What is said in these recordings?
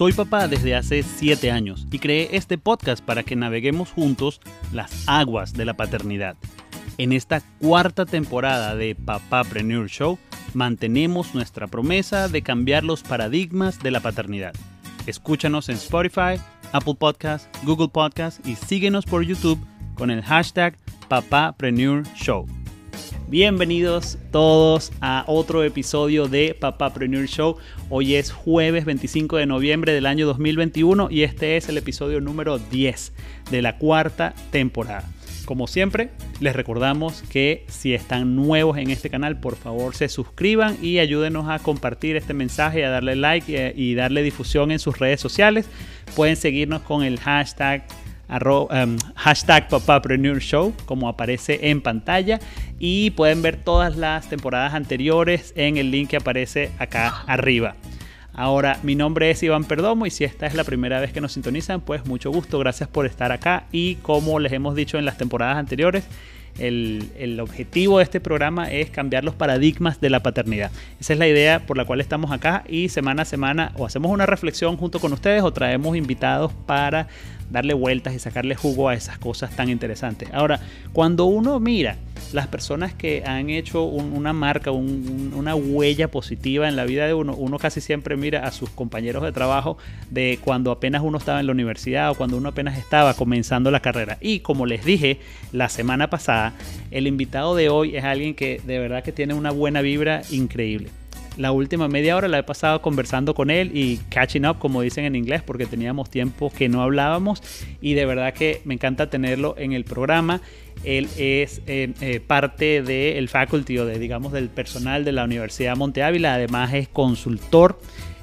Soy papá desde hace 7 años y creé este podcast para que naveguemos juntos las aguas de la paternidad. En esta cuarta temporada de Papapreneur Show, mantenemos nuestra promesa de cambiar los paradigmas de la paternidad. Escúchanos en Spotify, Apple Podcast, Google Podcast y síguenos por YouTube con el hashtag Papapreneur Show. Bienvenidos todos a otro episodio de Papapreneur Show. Hoy es jueves 25 de noviembre del año 2021 y este es el episodio número 10 de la cuarta temporada. Como siempre, les recordamos que si están nuevos en este canal, por favor se suscriban y ayúdenos a compartir este mensaje, a darle like y darle difusión en sus redes sociales. Pueden seguirnos con el hashtag um, hashtag Papapreneur Show, como aparece en pantalla. Y pueden ver todas las temporadas anteriores en el link que aparece acá arriba. Ahora, mi nombre es Iván Perdomo y si esta es la primera vez que nos sintonizan, pues mucho gusto, gracias por estar acá y como les hemos dicho en las temporadas anteriores, el, el, objetivo de este programa es cambiar los paradigmas de la paternidad. Esa es la idea por la cual estamos acá y semana a semana o hacemos una reflexión junto con ustedes o traemos invitados para darle vueltas y sacarle jugo a esas cosas tan interesantes. Ahora, cuando uno mira las personas que han hecho una marca, una huella positiva en la vida de uno, uno casi siempre mira a sus compañeros de trabajo de cuando apenas uno estaba en la universidad o cuando uno apenas estaba comenzando la carrera. Y como les dije la semana pasada, el invitado de hoy es alguien que de verdad que tiene una buena vibra increíble la última media hora la he pasado conversando con él y catching up, como dicen en inglés, porque teníamos tiempo que no hablábamos y de verdad que me encanta tenerlo en el programa. Él es eh, eh, parte del faculty o de, digamos, del personal de la Universidad Monte Ávila, además es consultor.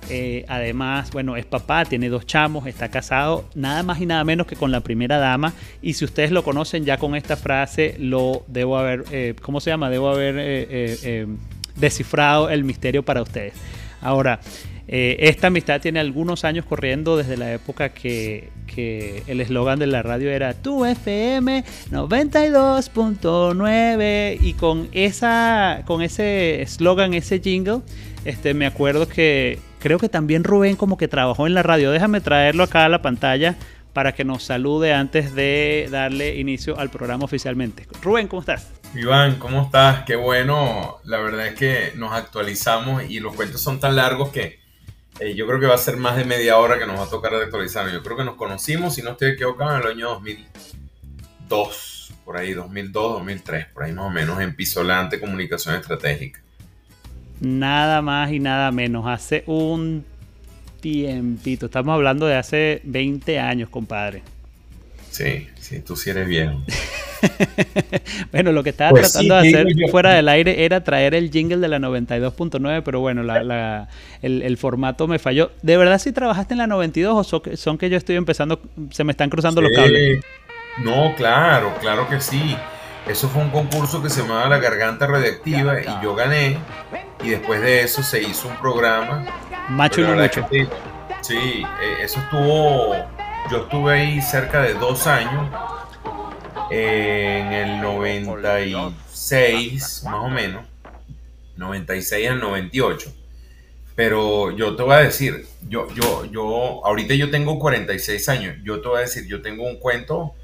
Eh, además, bueno, es papá, tiene dos chamos, está casado, nada más y nada menos que con la primera dama. Y si ustedes lo conocen ya con esta frase, lo debo haber, ¿cómo se llama? Debo haber descifrado el misterio para ustedes. Ahora, eh, esta amistad tiene algunos años corriendo desde la época que, el eslogan de la radio era Tu FM 92.9 y con, esa, con ese eslogan, ese jingle, este, me acuerdo que creo que también Rubén como que trabajó en la radio. Déjame traerlo acá a la pantalla para que nos salude antes de darle inicio al programa oficialmente. Rubén, ¿cómo estás? Iván, ¿cómo estás? Qué bueno. La verdad es que nos actualizamos y los cuentos son tan largos que eh, yo creo que va a ser más de media hora que nos va a tocar actualizar. Yo creo que nos conocimos, si no estoy equivocado, en el año 2002, por ahí, 2002, 2003, por ahí más o menos, en Pisolante Comunicación Estratégica. Nada más y nada menos. Hace un tiempito. Estamos hablando de hace 20 años, compadre. Sí, sí, tú sí eres viejo. bueno, lo que estaba pues tratando de hacer fuera del aire era traer el jingle de la 92.9, pero bueno, el, formato me falló. ¿De verdad si trabajaste en la 92 o son que, yo estoy empezando, se me están cruzando los cables? No, claro, claro que sí. Eso fue un concurso que se llamaba La Garganta Radiactiva y yo gané. Y después de eso se hizo un programa. Macho y mucho. sí, eh, eso estuvo. Yo estuve ahí cerca de dos años en el 96, más o menos, 96 al 98. Pero yo te voy a decir, yo, yo, yo, ahorita yo tengo 46 años, yo te voy a decir, yo tengo un cuento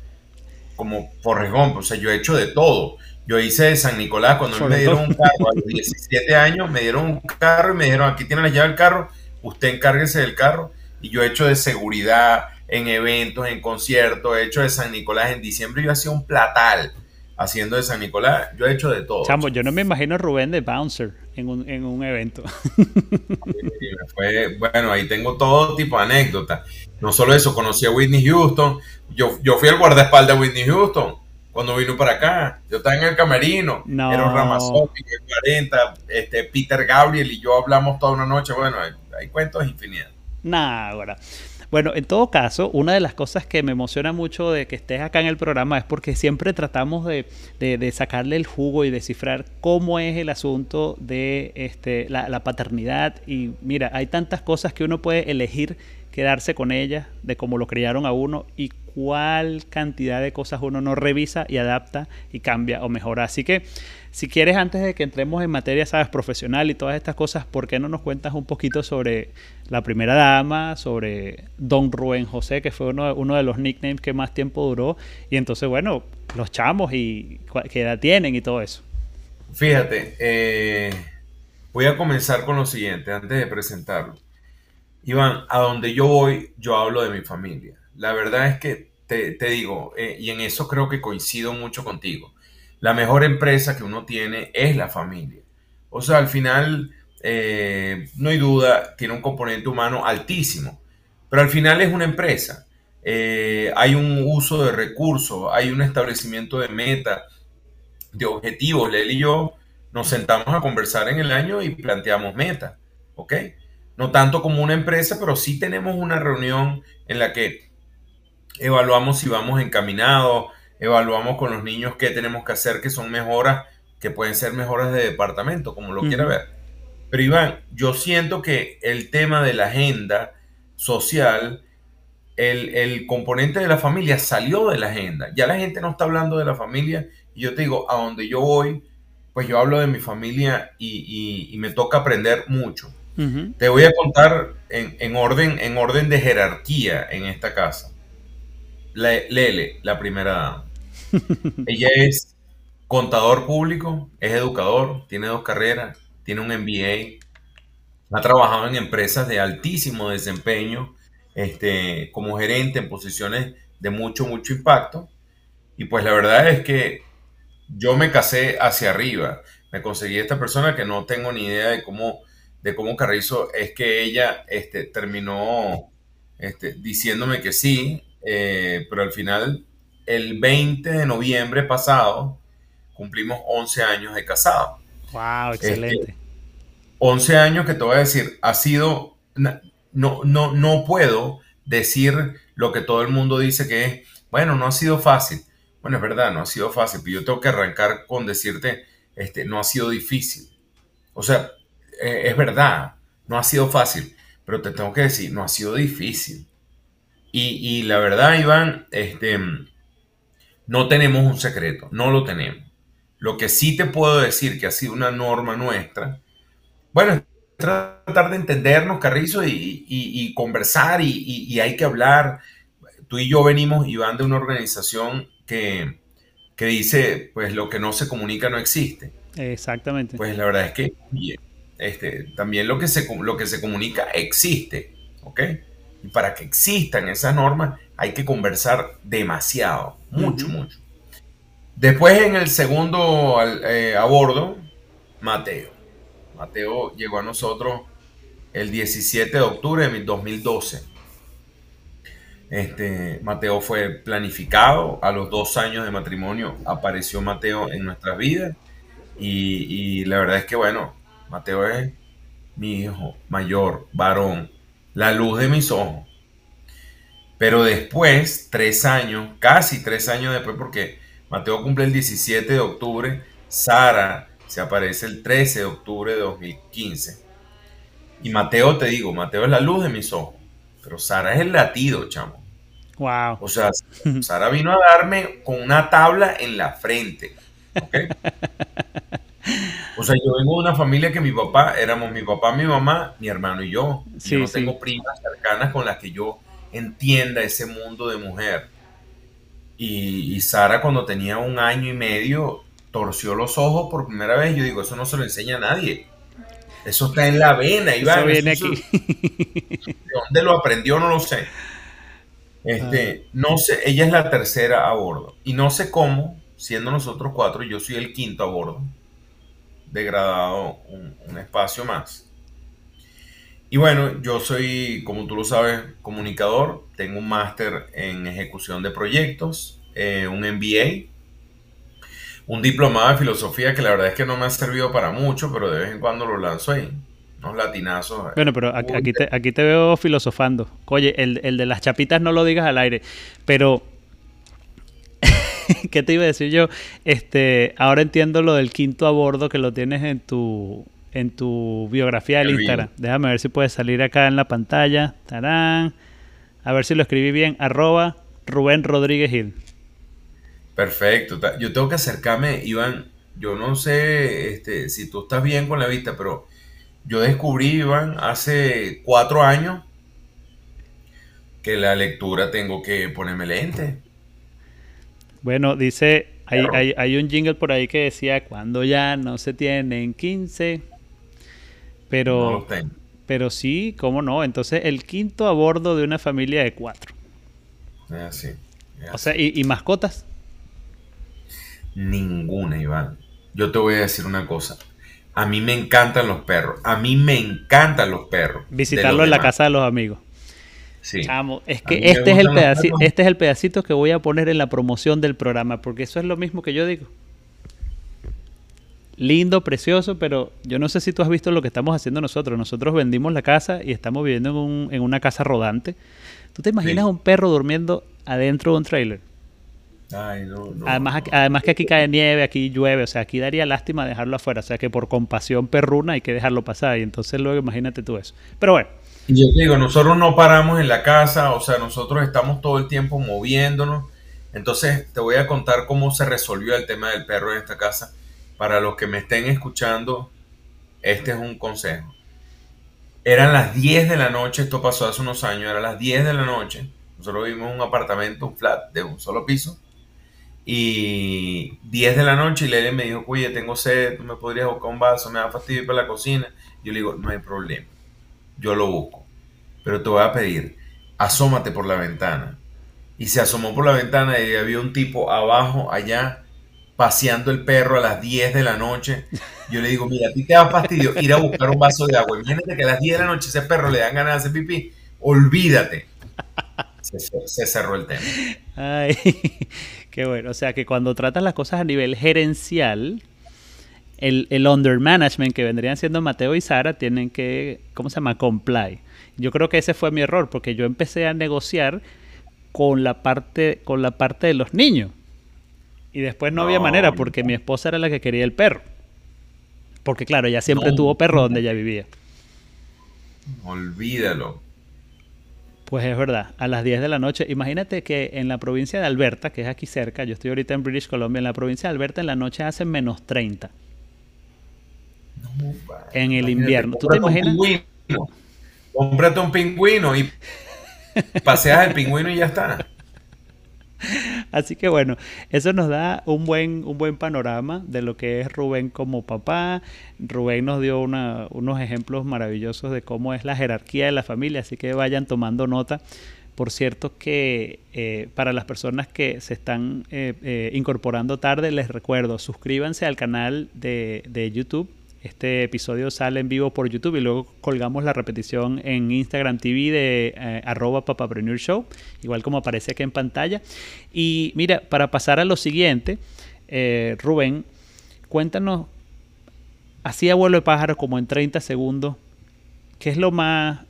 como porregón, o sea, yo he hecho de todo. Yo hice de San Nicolás cuando me dieron un carro a los 17 años, me dieron un carro y me dijeron, aquí tiene la llave del carro, usted encárguese del carro. Y yo he hecho de seguridad, en eventos, en conciertos, he hecho de San Nicolás. En diciembre yo hacía un platal haciendo de San Nicolás. Yo he hecho de todo. Chamo, yo no me imagino a Rubén de Bouncer en un, en un evento. bueno, ahí tengo todo tipo de anécdotas. No solo eso, conocí a Whitney Houston. Yo, yo fui el guardaespaldas de Whitney Houston cuando vino para acá. Yo estaba en el camerino. Era un Ramazotti, 40, este, Peter Gabriel y yo hablamos toda una noche. Bueno, hay, hay cuentos infinidad. Nah, ahora. Bueno, en todo caso, una de las cosas que me emociona mucho de que estés acá en el programa es porque siempre tratamos de, sacarle el jugo y descifrar cómo es el asunto de este, la, paternidad. Y mira, hay tantas cosas que uno puede elegir quedarse con ellas, de cómo lo criaron a uno y cuál cantidad de cosas uno no revisa y adapta y cambia o mejora. Así que si quieres, antes de que entremos en materia, sabes, profesional y todas estas cosas, ¿por qué no nos cuentas un poquito sobre la primera dama, sobre Don Rubén José, que fue uno, uno de los nicknames que más tiempo duró? Y entonces, bueno, los chamos y qué edad tienen y todo eso. Fíjate, eh, voy a comenzar con lo siguiente, antes de presentarlo. Iván, a donde yo voy, yo hablo de mi familia. La verdad es que te, digo, eh, y en eso creo que coincido mucho contigo, la mejor empresa que uno tiene es la familia. O sea, al final, eh, no hay duda, tiene un componente humano altísimo, pero al final es una empresa. Eh, hay un uso de recursos, hay un establecimiento de meta, de objetivos. Lel y yo nos sentamos a conversar en el año y planteamos metas, ¿ok? No tanto como una empresa, pero sí tenemos una reunión en la que evaluamos si vamos encaminados, evaluamos con los niños qué tenemos que hacer, que son mejoras, que pueden ser mejoras de departamento, como lo quiera ver. Pero Iván, yo siento que el tema de la agenda social, el, el, componente de la familia salió de la agenda. Ya la gente no está hablando de la familia. Y yo te digo, a donde yo voy, pues yo hablo de mi familia y, y, me toca aprender mucho. Te voy a contar en, en, orden, en orden de jerarquía en esta casa. Lele, la primera dama. Ella es contador público, es educador, tiene dos carreras, tiene un MBA, ha trabajado en empresas de altísimo desempeño, este, como gerente en posiciones de mucho, mucho impacto. Y pues la verdad es que yo me casé hacia arriba. Me conseguí esta persona que no tengo ni idea de cómo, de cómo Carrizo es que ella este, terminó este, diciéndome que sí, eh, pero al final, el 20 de noviembre pasado, cumplimos 11 años de casado. ¡Wow! Excelente. 11 este, años que te voy a decir, ha sido, no, no, no puedo decir lo que todo el mundo dice que es, bueno, no ha sido fácil. Bueno, es verdad, no ha sido fácil, pero yo tengo que arrancar con decirte, este, no ha sido difícil. O sea, eh, es verdad, no ha sido fácil, pero te tengo que decir, no ha sido difícil. Y, la verdad, Iván, este, no tenemos un secreto, no lo tenemos. Lo que sí te puedo decir que ha sido una norma nuestra, bueno, es tratar de entendernos, Carrizo, y, conversar, y, hay que hablar. Tú y yo venimos, Iván, de una organización que, que dice, pues lo que no se comunica no existe. Exactamente. Pues la verdad es que este, también lo que, se, lo que se comunica existe, ¿ok? Y para que existan esas normas hay que conversar demasiado, mucho, mucho. Después en el segundo eh, a bordo, Mateo. Mateo llegó a nosotros el 17 de octubre de 2012. Este, Mateo fue planificado, a los dos años de matrimonio apareció Mateo en nuestras vidas y, y la verdad es que bueno, Mateo es mi hijo mayor, varón, la luz de mis ojos. Pero después, tres años, casi tres años después, porque Mateo cumple el 17 de octubre, Sara se aparece el 13 de octubre de 2015. Y Mateo, te digo, Mateo es la luz de mis ojos, pero Sara es el latido, chamo. Wow. O sea, Sara vino a darme con una tabla en la frente. O sea, yo vengo de una familia que mi papá, éramos mi papá, mi mamá, mi hermano y yo. yo no tengo primas cercanas con las que yo entienda ese mundo de mujer. Y, Sara cuando tenía un año y medio torció los ojos por primera vez. Yo digo, eso no se lo enseña a nadie. Eso está en la vena, Iván. Eso viene aquí. ¿De dónde lo aprendió? No lo sé. Este, ah. no sé, ella es la tercera a bordo. Y no sé cómo, siendo nosotros cuatro, yo soy el quinto a bordo degradado un, espacio más. Y bueno, yo soy, como tú lo sabes, comunicador. Tengo un máster en ejecución de proyectos, eh, un MBA, un diplomado de filosofía que la verdad es que no me ha servido para mucho, pero de vez en cuando lo lanzo ahí. Unos latinazos. Bueno, pero aquí, te, aquí te veo filosofando. Oye, el, el de las chapitas no lo digas al aire, pero ¿Qué te iba a decir yo? Este, ahora entiendo lo del quinto a bordo que lo tienes en tu en tu biografía del Instagram. Déjame ver si puede salir acá en la pantalla. Tarán. A ver si lo escribí bien. Arroba Rubén Rodríguez Gil. Perfecto. Yo tengo que acercarme, Iván. yo no sé este, si tú estás bien con la vista, pero yo descubrí, Iván, hace cuatro años que la lectura tengo que ponerme lente. Bueno, dice, hay, hay, un jingle por ahí que decía, cuando ya no se tienen 15, pero, pero sí, ¿cómo no? Entonces, el quinto a bordo de una familia de cuatro. así. o sea, ¿y, mascotas? Ninguna, Iván. Yo te voy a decir una cosa. A mí me encantan los perros. A mí me encantan los perros. Visitarlo en la casa de los amigos. Sí. es que este es, el pedacito, este es el pedacito que voy a poner en la promoción del programa, porque eso es lo mismo que yo digo. Lindo, precioso, pero yo no sé si tú has visto lo que estamos haciendo nosotros. Nosotros vendimos la casa y estamos viviendo en, una casa rodante. ¿Tú te imaginas un perro durmiendo adentro de un trailer? Ay, no, no, además, además que aquí cae nieve, aquí llueve, o sea, aquí daría lástima dejarlo afuera, o sea que por compasión perruna hay que dejarlo pasar y entonces luego imagínate tú eso. Pero bueno, yo digo, nosotros no paramos en la casa, o sea, nosotros estamos todo el tiempo moviéndonos. Entonces, te voy a contar cómo se resolvió el tema del perro en esta casa. Para los que me estén escuchando, este es un consejo. Eran las 10 de la noche, esto pasó hace unos años, eran las 10 de la noche. Nosotros vivimos en un apartamento, un flat de un solo piso. Y 10 de la noche y Lele me dijo, oye, tengo sed, tú me podrías buscar un vaso, me da fastidio para la cocina. Yo le digo, no hay problema yo lo busco. Pero te voy a pedir, asómate por la ventana. Y se asomó por la ventana y había un tipo abajo, allá, paseando el perro a las 10 de la noche. Yo le digo, mira, a ti te da fastidio ir a buscar un vaso de agua. Imagínate que a las 10 de la noche ese perro le dan ganas de hacer pipí. Olvídate. Se, cerró el tema. Ay, qué bueno. O sea que cuando tratas las cosas a nivel gerencial, el, el under management que vendrían siendo Mateo y Sara tienen que, ¿cómo se llama? Comply. Yo creo que ese fue mi error porque yo empecé a negociar con la parte, con la parte de los niños. Y después no, había manera porque mi esposa era la que quería el perro. Porque claro, ella siempre tuvo perro donde ella vivía. Olvídalo. Pues es verdad, a las 10 de la noche. Imagínate que en la provincia de Alberta, que es aquí cerca, yo estoy ahorita en British Columbia, en la provincia de Alberta en la noche hace menos 30 en el invierno. ¿Tú te imaginas? Cómprate un pingüino y paseas el pingüino y ya está. Así que bueno, eso nos da un buen, un buen panorama de lo que es Rubén como papá. Rubén nos dio unos ejemplos maravillosos de cómo es la jerarquía de la familia, así que vayan tomando nota. Por cierto que eh, para las personas que se están eh, eh, incorporando tarde, les recuerdo, suscríbanse al canal de, de YouTube este episodio sale en vivo por YouTube y luego colgamos la repetición en Instagram TV de eh, arroba papapreneur show, igual como aparece aquí en pantalla. Y mira, para pasar a lo siguiente, eh, Rubén, cuéntanos, así a vuelo de pájaro como en 30 segundos, ¿qué es lo más...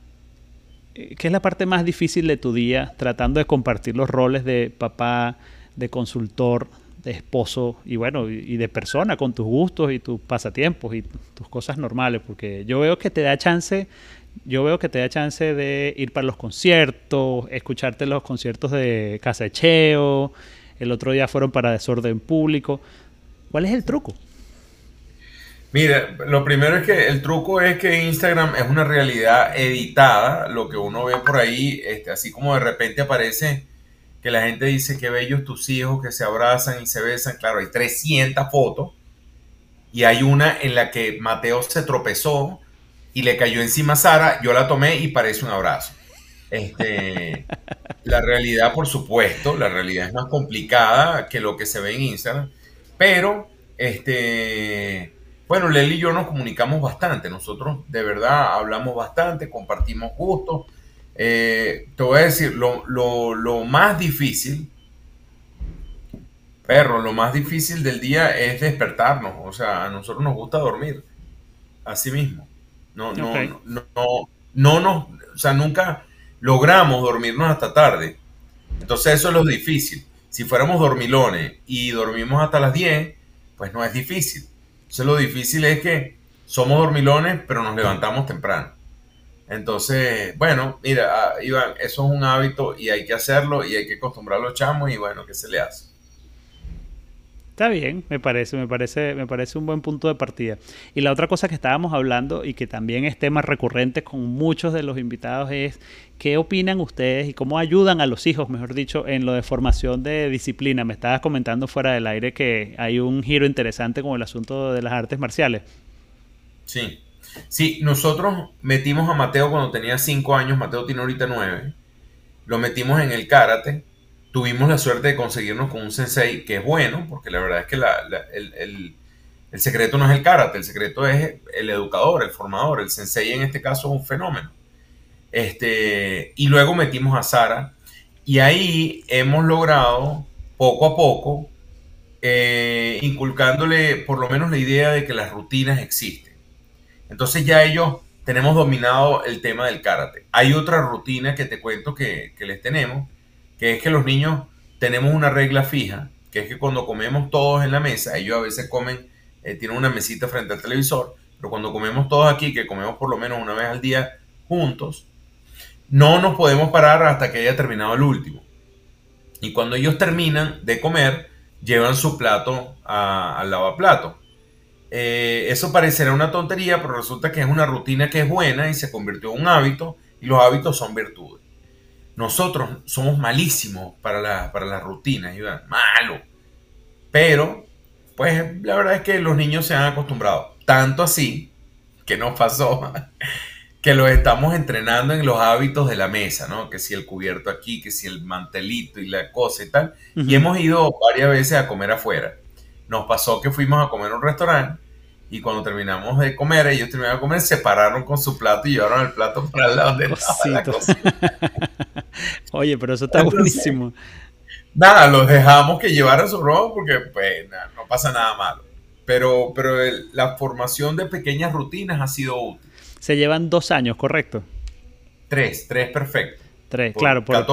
Eh, ¿Qué es la parte más difícil de tu día tratando de compartir los roles de papá, de consultor, de esposo y bueno, y, de persona con tus gustos y tus pasatiempos y tus cosas normales, porque yo veo que te da chance, yo veo que te da chance de ir para los conciertos, escucharte los conciertos de Casacheo, el otro día fueron para Desorden Público. ¿Cuál es el truco? Mira, lo primero es que el truco es que Instagram es una realidad editada, lo que uno ve por ahí, este, así como de repente aparece que la gente dice que bellos tus hijos que se abrazan y se besan. Claro, hay 300 fotos y hay una en la que Mateo se tropezó y le cayó encima a Sara. Yo la tomé y parece un abrazo. Este, la realidad, por supuesto, la realidad es más complicada que lo que se ve en Instagram, pero este, bueno, Leli y yo nos comunicamos bastante. Nosotros de verdad hablamos bastante, compartimos gustos eh, te voy a decir, lo, más difícil, perro, lo más difícil del día es despertarnos. O sea, a nosotros nos gusta dormir. Así mismo. No, no, no, no, no nos, o sea, nunca logramos dormirnos hasta tarde. Entonces eso es lo difícil. Si fuéramos dormilones y dormimos hasta las 10, pues no es difícil. Entonces lo difícil es que somos dormilones, pero nos levantamos temprano. Entonces, bueno, mira, ah, Iván, eso es un hábito y hay que hacerlo y hay que acostumbrar a los chamos y bueno, ¿qué se le hace? Está bien, me parece, me parece, me parece un buen punto de partida. Y la otra cosa que estábamos hablando y que también es tema recurrente con muchos de los invitados es qué opinan ustedes y cómo ayudan a los hijos, mejor dicho, en lo de formación de disciplina. Me estabas comentando fuera del aire que hay un giro interesante con el asunto de las artes marciales. Sí, sí, nosotros metimos a Mateo cuando tenía cinco años, Mateo tiene ahorita nueve, lo metimos en el karate tuvimos la suerte de conseguirnos con un sensei que es bueno, porque la verdad es que el, secreto no es el karate, el secreto es el educador, el formador. El sensei en este caso es un fenómeno. Este, y luego metimos a Sara y ahí hemos logrado poco a poco eh, inculcándole por lo menos la idea de que las rutinas existen. Entonces ya ellos tenemos dominado el tema del karate. Hay otra rutina que te cuento que, que les tenemos, que es que los niños tenemos una regla fija, que es que cuando comemos todos en la mesa, ellos a veces comen, eh, tienen una mesita frente al televisor, pero cuando comemos todos aquí, que comemos por lo menos una vez al día juntos, no nos podemos parar hasta que haya terminado el último. Y cuando ellos terminan de comer, llevan su plato al lavaplato. Eh, eso parecerá una tontería, pero resulta que es una rutina que es buena y se convirtió en un hábito, y los hábitos son virtudes. Nosotros somos malísimos para la, para las rutinas, malo. Pero, pues la verdad es que los niños se han acostumbrado. Tanto así que nos pasó que los estamos entrenando en los hábitos de la mesa, ¿no? Que si el cubierto aquí, que si el mantelito y la cosa y tal. Y hemos ido varias veces a comer afuera. Nos pasó que fuimos a comer a un restaurante y cuando terminamos de comer, ellos terminaron de comer, se pararon con su plato y llevaron el plato para el lado de la Oye, pero eso está buenísimo. Nada, los dejamos que llevaran su robo porque pues no pasa nada malo. Pero, pero la formación de pequeñas rutinas ha sido útil. Se llevan dos años, ¿correcto? Tres, tres perfecto. Tres, claro, por,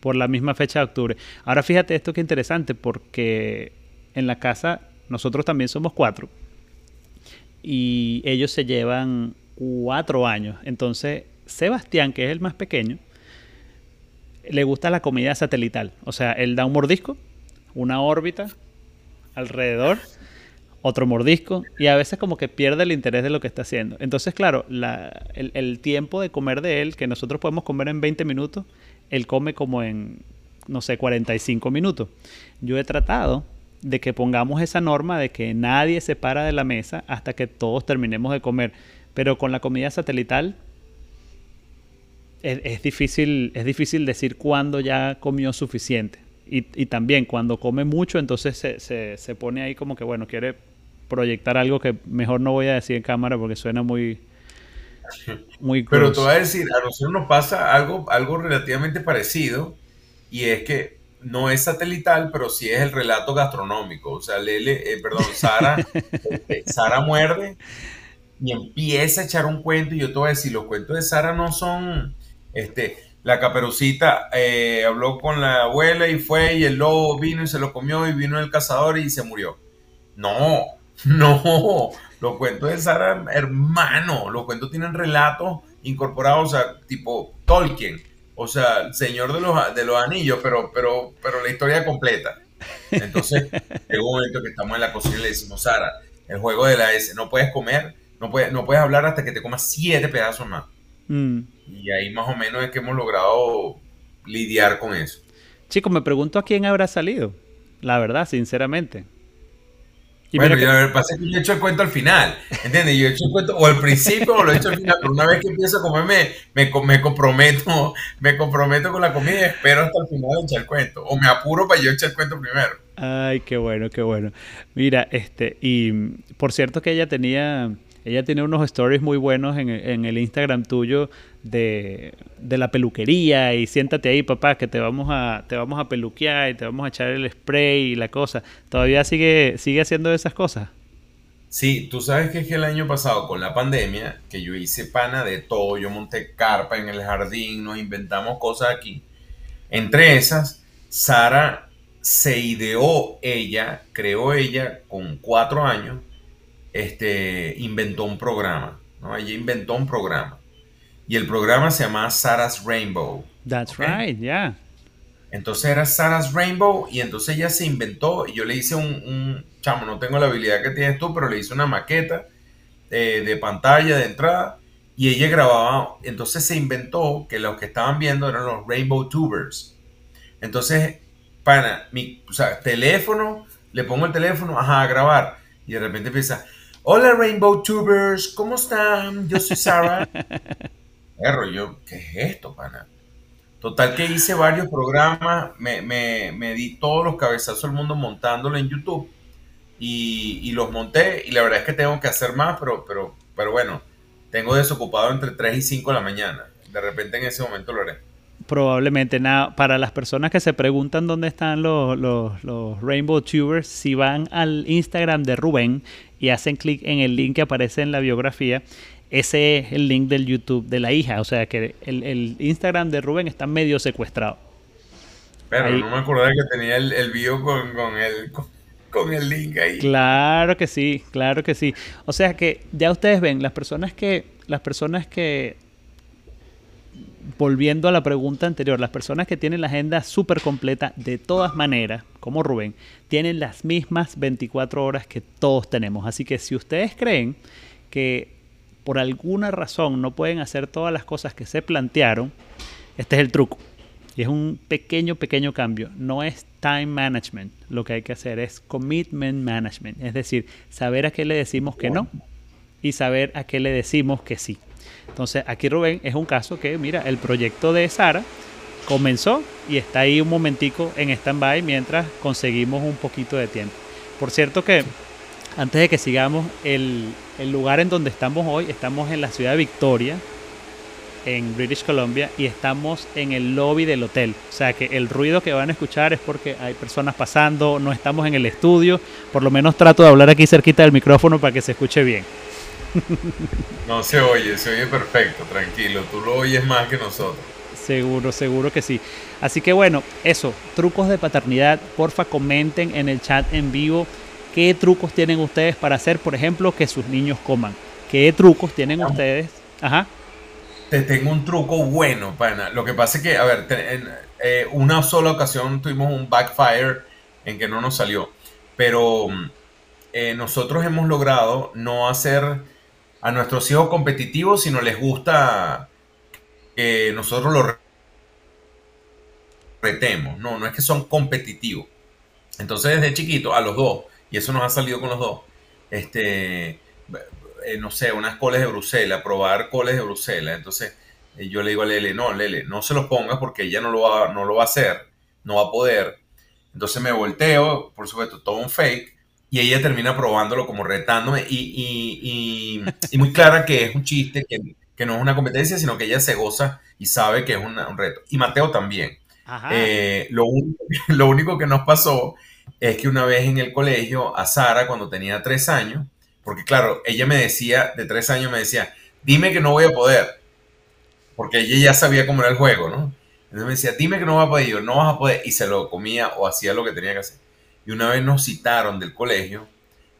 por la misma fecha de octubre. Ahora fíjate esto que interesante porque en la casa nosotros también somos cuatro y ellos se llevan cuatro años. Entonces, Sebastián, que es el más pequeño, le gusta la comida satelital. O sea, él da un mordisco, una órbita alrededor, otro mordisco, y a veces como que pierde el interés de lo que está haciendo. Entonces, claro, el, tiempo de comer de él, que nosotros podemos comer en 20 minutos, él come como en, no sé, 45 minutos. Yo he tratado de que pongamos esa norma de que nadie se para de la mesa hasta que todos terminemos de comer. Pero con la comida satelital es, difícil, es difícil decir cuándo ya comió suficiente. Y, también cuando come mucho, entonces se, se, pone ahí como que, bueno, quiere proyectar algo que mejor no voy a decir en cámara porque suena muy... muy Pero te voy a decir, a nosotros nos pasa algo, algo relativamente parecido y es que no es satelital, pero sí es el relato gastronómico. O sea, Lele, eh, perdón, Sara, este, Sara muerde y empieza a echar un cuento. Y yo te voy a decir, los cuentos de Sara no son, este, la caperucita eh, habló con la abuela y fue y el lobo vino y se lo comió y vino el cazador y se murió. No, no, los cuentos de Sara, hermano, los cuentos tienen relatos incorporados, o sea, tipo Tolkien o sea, el señor de los, de los anillos, pero, pero, pero la historia completa. Entonces, en un momento que estamos en la cocina y le decimos, Sara, el juego de la S, no puedes comer, no puedes, no puedes hablar hasta que te comas siete pedazos más. Mm. Y ahí más o menos es que hemos logrado lidiar con eso. Chicos, me pregunto a quién habrá salido, la verdad, sinceramente bueno, yo, que pasa que yo he hecho el cuento al final, ¿entiendes? Yo he hecho el cuento o al principio o lo he hecho al final, pero una vez que empiezo a comerme, me, me, comprometo, me comprometo con la comida y espero hasta el final de echar el cuento. O me apuro para yo echar el cuento primero. Ay, qué bueno, qué bueno. Mira, este, y por cierto que ella tenía ella tiene unos stories muy buenos en, el Instagram tuyo de, la peluquería y siéntate ahí, papá, que te vamos a te vamos a peluquear y te vamos a echar el spray y la cosa. ¿Todavía sigue sigue haciendo esas cosas? Sí, tú sabes que es que el año pasado con la pandemia, que yo hice pana de todo, yo monté carpa en el jardín, nos inventamos cosas aquí. Entre esas, Sara se ideó ella, creó ella con cuatro años, este, inventó un programa. ¿no? Ella inventó un programa. Y el programa se llama Sarah's Rainbow. That's right, yeah. Entonces era Sarah's Rainbow y entonces ella se inventó y yo le hice un, chamo, no tengo la habilidad que tienes tú, pero le hice una maqueta eh, de pantalla de entrada y ella grababa, entonces se inventó que los que estaban viendo eran los Rainbow Tubers. Entonces, pana, mi o sea, teléfono, le pongo el teléfono, ajá, a grabar y de repente empieza, hola Rainbow Tubers, ¿cómo están? Yo soy Sarah. Perro, yo, ¿qué es esto, pana? Total que hice varios programas, me, me, di todos los cabezazos del mundo montándolo en YouTube y, los monté y la verdad es que tengo que hacer más, pero, pero, pero bueno, tengo desocupado entre 3 y 5 de la mañana. De repente en ese momento lo haré. Probablemente, nada, para las personas que se preguntan dónde están los, los, Rainbow Tubers, si van al Instagram de Rubén y hacen clic en el link que aparece en la biografía, ese es el link del YouTube de la hija. O sea que el, Instagram de Rubén está medio secuestrado. Pero no me acordaba que tenía el, el video con, con, el, con, el link ahí. Claro que sí, claro que sí. O sea que ya ustedes ven, las personas que, las personas que, volviendo a la pregunta anterior, las personas que tienen la agenda súper completa de todas maneras, como Rubén, tienen las mismas 24 horas que todos tenemos. Así que si ustedes creen que por alguna razón no pueden hacer todas las cosas que se plantearon, este es el truco. Y es un pequeño, pequeño cambio. No es time management. Lo que hay que hacer es commitment management. Es decir, saber a qué le decimos que no y saber a qué le decimos que sí. Entonces, aquí Rubén es un caso que, mira, el proyecto de Sara comenzó y está ahí un momentico en stand-by mientras conseguimos un poquito de tiempo. Por cierto que antes de que sigamos, el, lugar en donde estamos hoy, estamos en la ciudad de Victoria, en British Columbia, y estamos en el lobby del hotel. O sea que el ruido que van a escuchar es porque hay personas pasando, no estamos en el estudio. Por lo menos trato de hablar aquí cerquita del micrófono para que se escuche bien. No se oye, se oye perfecto, tranquilo. Tú lo oyes más que nosotros. Seguro, seguro que sí. Así que bueno, eso, trucos de paternidad, porfa comenten en el chat en vivo ¿Qué trucos tienen ustedes para hacer, por ejemplo, que sus niños coman? ¿Qué trucos tienen ustedes? Ajá. Te tengo un truco bueno, pana. Lo que pasa es que, a ver, en eh, una sola ocasión tuvimos un backfire en que no nos salió. Pero eh, nosotros hemos logrado no hacer a nuestros hijos competitivos, sino les gusta que nosotros los retemos. No, no es que son competitivos. Entonces, desde chiquito, a los dos, y eso nos ha salido con los dos. Este, eh, no sé, unas coles de Bruselas, probar coles de Bruselas. Entonces eh, yo le digo a Lele, no, Lele, no se los pongas porque ella no lo, va, no lo va a hacer, no va a poder. Entonces me volteo, por supuesto, todo un fake, y ella termina probándolo como retándome y, y, muy clara que es un chiste, que, que, no es una competencia, sino que ella se goza y sabe que es un reto. Y Mateo también. Eh, lo, lo único que nos pasó es que una vez en el colegio, a Sara, cuando tenía tres años, porque claro, ella me decía, de tres años me decía, dime que no voy a poder, porque ella ya sabía cómo era el juego, ¿no? Entonces me decía, dime que no vas a poder, y yo, no vas a poder, y se lo comía o hacía lo que tenía que hacer. Y una vez nos citaron del colegio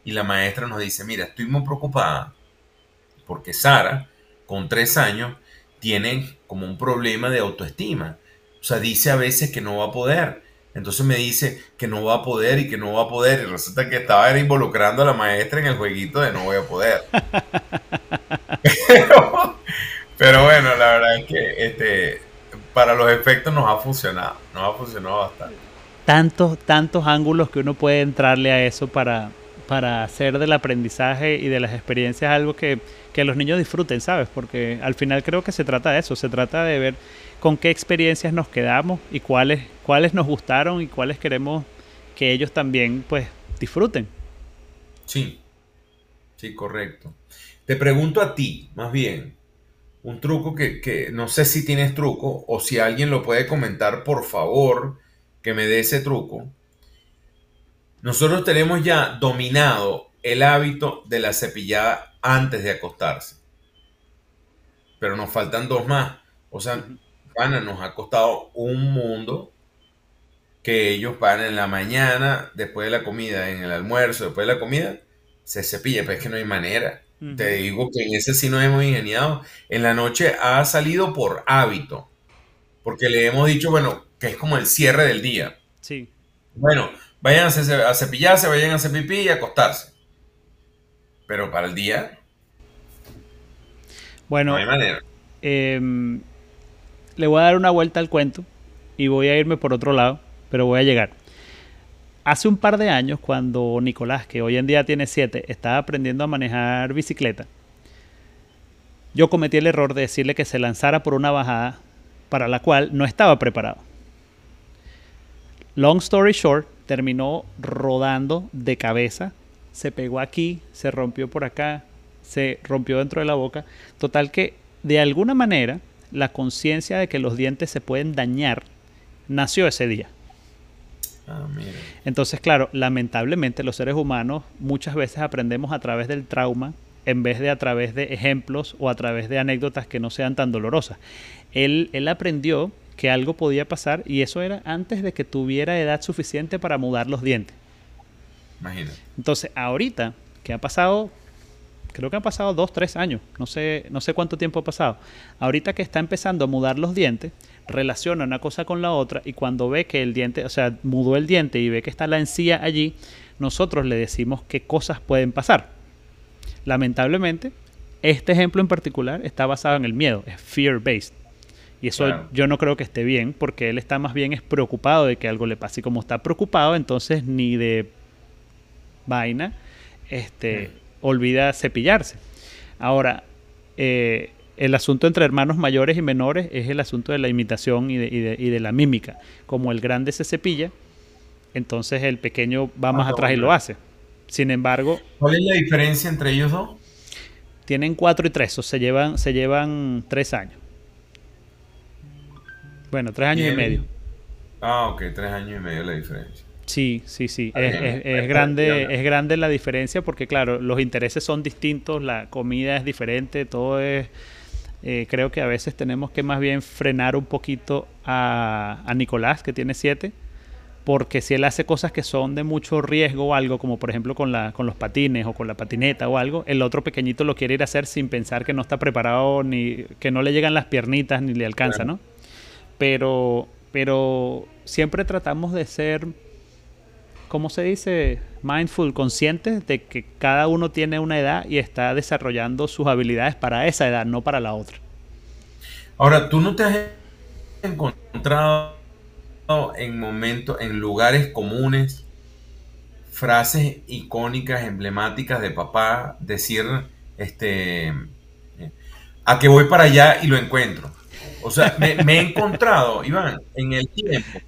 y la maestra nos dice, mira, estoy muy preocupada porque Sara, con tres años, tiene como un problema de autoestima. O sea, dice a veces que no va a poder. Entonces me dice que no va a poder y que no va a poder. Y resulta que estaba involucrando a la maestra en el jueguito de no voy a poder. pero, bueno, la verdad es que este, para los efectos nos ha funcionado. Nos ha funcionado bastante. Tantos, tantos ángulos que uno puede entrarle a eso para, para hacer del aprendizaje y de las experiencias algo que, que los niños disfruten, ¿sabes? Porque al final creo que se trata de eso. Se trata de ver con qué experiencias nos quedamos y cuáles, cuáles nos gustaron y cuáles queremos que ellos también pues disfruten. Sí, sí, correcto. Te pregunto a ti, más bien, un truco que, que, no sé si tienes truco o si alguien lo puede comentar, por favor, que me dé ese truco. Nosotros tenemos ya dominado el hábito de la cepillada antes de acostarse. Pero nos faltan dos más. O sea, nos ha costado un mundo que ellos van en la mañana, después de la comida, en el almuerzo, después de la comida, se cepilla, pero es que no hay manera. Te digo que en ese sí nos hemos ingeniado. En la noche ha salido por hábito, porque le hemos dicho, bueno, que es como el cierre del día. Sí. Bueno, vayan a cepillarse, vayan a hacer pipí y acostarse. Pero para el día. Bueno, no hay manera. Em, le voy a dar una vuelta al cuento y voy a irme por otro lado, pero voy a llegar. Hace un par de años, cuando Nicolás, que hoy en día tiene siete, estaba aprendiendo a manejar bicicleta, yo cometí el error de decirle que se lanzara por una bajada para la cual no estaba preparado. Long story short, terminó rodando de cabeza, se pegó aquí, se rompió por acá, se rompió dentro de la boca. Total que, de alguna manera, la conciencia de que los dientes se pueden dañar nació ese día. Ah, Entonces, claro, lamentablemente los seres humanos muchas veces aprendemos a través del trauma en vez de a través de ejemplos o a través de anécdotas que no sean tan dolorosas. Él, él aprendió que algo podía pasar y eso era antes de que tuviera edad suficiente para mudar los dientes. Imagínate. Entonces, ahorita que ha pasado, creo que han pasado dos, tres años, no sé, no sé cuánto tiempo ha pasado. Ahorita que está empezando a mudar los dientes, relaciona una cosa con la otra y cuando ve que el diente, o sea, mudó el diente y ve que está la encía allí, nosotros le decimos qué cosas pueden pasar. Lamentablemente, este ejemplo en particular está basado en el miedo, es fear-based. Y eso yo no creo que esté bien, porque él está más bien es preocupado de que algo le pase. Y como está preocupado, entonces ni de vaina, este, olvida cepillarse. Ahora, eh, el asunto entre hermanos mayores y menores es el asunto de la imitación y de, la mímica. Como el grande se cepilla, entonces el pequeño va más atrás y lo hace. Sin embargo... ¿Cuál es la diferencia entre ellos dos? Tienen cuatro y tres, o se llevan, se llevan tres años. Bueno, tres años y, medio. Ah, ok, tres años y medio la diferencia. Sí, sí, sí. Es, grande, es grande la diferencia porque, claro, los intereses son distintos, la comida es diferente, todo es... Eh, creo que a veces tenemos que más bien frenar un poquito a, a Nicolás, que tiene siete, porque si él hace cosas que son de mucho riesgo o algo, como por ejemplo con, la, con los patines o con la patineta o algo, el otro pequeñito lo quiere ir a hacer sin pensar que no está preparado, ni que no le llegan las piernitas, ni le alcanza, ¿no? Pero, pero siempre tratamos de ser, ¿cómo se dice? Mindful, conscientes de que cada uno tiene una edad y está desarrollando sus habilidades para esa edad, no para la otra. Ahora, ¿tú no te has encontrado en momentos, en lugares comunes, frases icónicas, emblemáticas de papá, decir, este, a que voy para allá y lo encuentro. O sea, me, he encontrado, Iván, en el tiempo,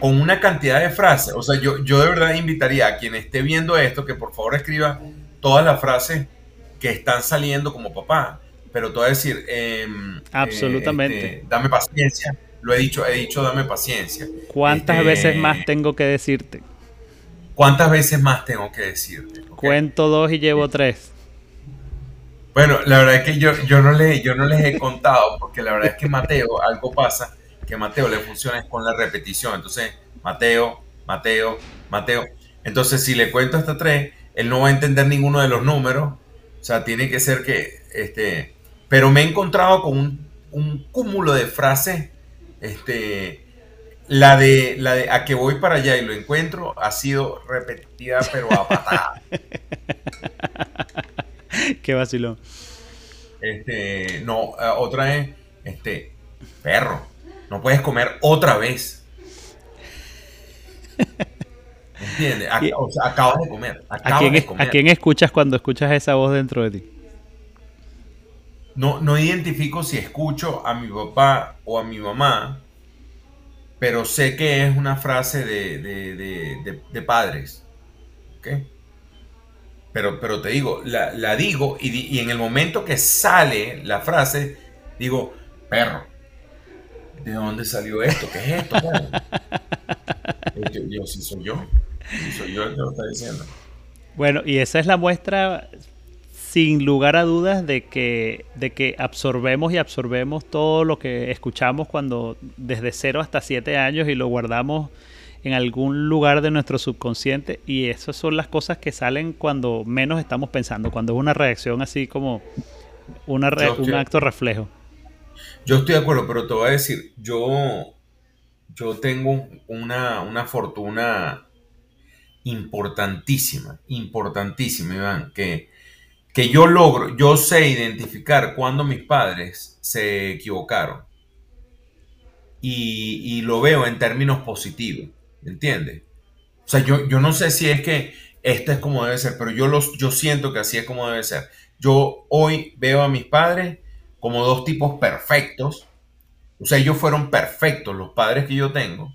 con una cantidad de frases. O sea, yo, yo de verdad invitaría a quien esté viendo esto que por favor escriba todas las frases que están saliendo como papá. Pero te voy a decir, em, absolutamente. Este, dame paciencia lo he dicho, he dicho, dame paciencia. ¿Cuántas este, veces más tengo que decirte? ¿Cuántas veces más tengo que decirte? Cuento dos y llevo tres. Bueno, la verdad es que yo, yo, no le, yo no les he contado, porque la verdad es que Mateo, algo pasa, que Mateo le funciona con la repetición. Entonces, Mateo, Mateo, Mateo. Entonces, si le cuento hasta tres, él no va a entender ninguno de los números. O sea, tiene que ser que, este, pero me he encontrado con un, un cúmulo de frases este, la de, la de a que voy para allá y lo encuentro ha sido repetida, pero a patada. Qué vacilón. Este, no, eh, otra es, este, perro, no puedes comer otra vez. ¿Entiendes? o sea, acabas de comer. ¿A quién, de comer. ¿A quién escuchas cuando escuchas esa voz dentro de ti? no, no identifico si escucho a mi papá o a mi mamá, pero sé que es una frase de, padres. Pero, pero te digo, la, digo y, en el momento que sale la frase, digo, perro, ¿de dónde salió esto? ¿Qué es esto? yo, yo, sí soy yo. Sí soy yo el que lo está diciendo. Bueno, y esa es la muestra sin lugar a dudas de que, de que absorbemos y absorbemos todo lo que escuchamos cuando desde 0 hasta 7 años y lo guardamos en algún lugar de nuestro subconsciente y esas son las cosas que salen cuando menos estamos pensando, cuando es una reacción así como una un acto reflejo. Yo estoy de acuerdo, pero te voy a decir, yo yo tengo una, una fortuna importantísima, importantísima, Iván, que, que yo logro, yo sé identificar cuando mis padres se equivocaron. Y, lo veo en términos positivos, ¿entiendes? O sea, yo, yo no sé si es que esto es como debe ser, pero yo, los, yo siento que así es como debe ser. Yo hoy veo a mis padres como dos tipos perfectos. O sea, ellos fueron perfectos, los padres que yo tengo.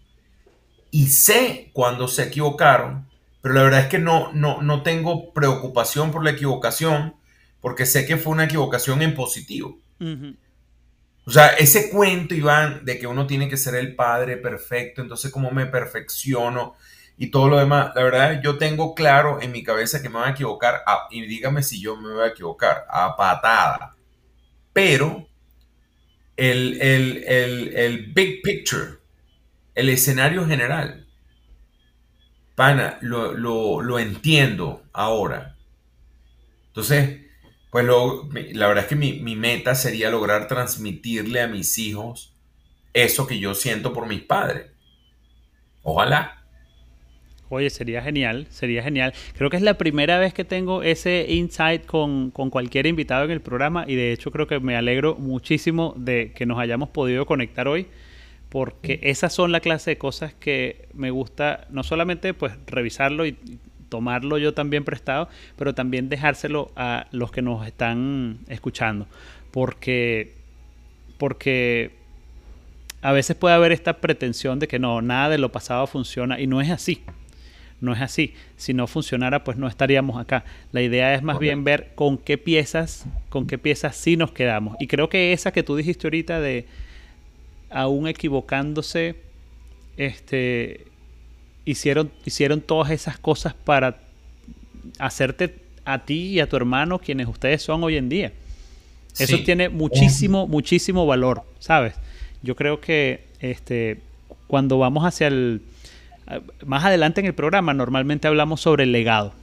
Y sé cuando se equivocaron pero la verdad es que no, no, no tengo preocupación por la equivocación, porque sé que fue una equivocación en positivo. O sea, ese cuento, Iván, de que uno tiene que ser el padre perfecto, entonces cómo me perfecciono y todo lo demás, la verdad yo tengo claro en mi cabeza que me van a equivocar, y dígame si yo me voy a equivocar, a patada. Pero el, el, el, el big picture, el escenario general, pana, lo, lo, entiendo ahora. Entonces, pues la verdad es que mi, mi, meta sería lograr transmitirle a mis hijos eso que yo siento por mis padres. Ojalá. Oye, sería genial, sería genial. Creo que es la primera vez que tengo ese insight con, con, cualquier invitado en el programa y de hecho creo que me alegro muchísimo de que nos hayamos podido conectar hoy porque esas son la clase de cosas que me gusta no solamente pues revisarlo y tomarlo yo también prestado, pero también dejárselo a los que nos están escuchando, porque porque a veces puede haber esta pretensión de que no, nada de lo pasado funciona y no es así. No es así. Si no funcionara, pues no estaríamos acá. La idea es más bien ver con qué piezas, con qué piezas sí nos quedamos. Y creo que esa que tú dijiste ahorita de, aún equivocándose, este, hicieron, hicieron todas esas cosas para hacerte a ti y a tu hermano quienes ustedes son hoy en día. Eso tiene muchísimo, muchísimo valor, ¿sabes? Yo creo que este, cuando vamos hacia el... Más adelante en el programa normalmente hablamos sobre el legado.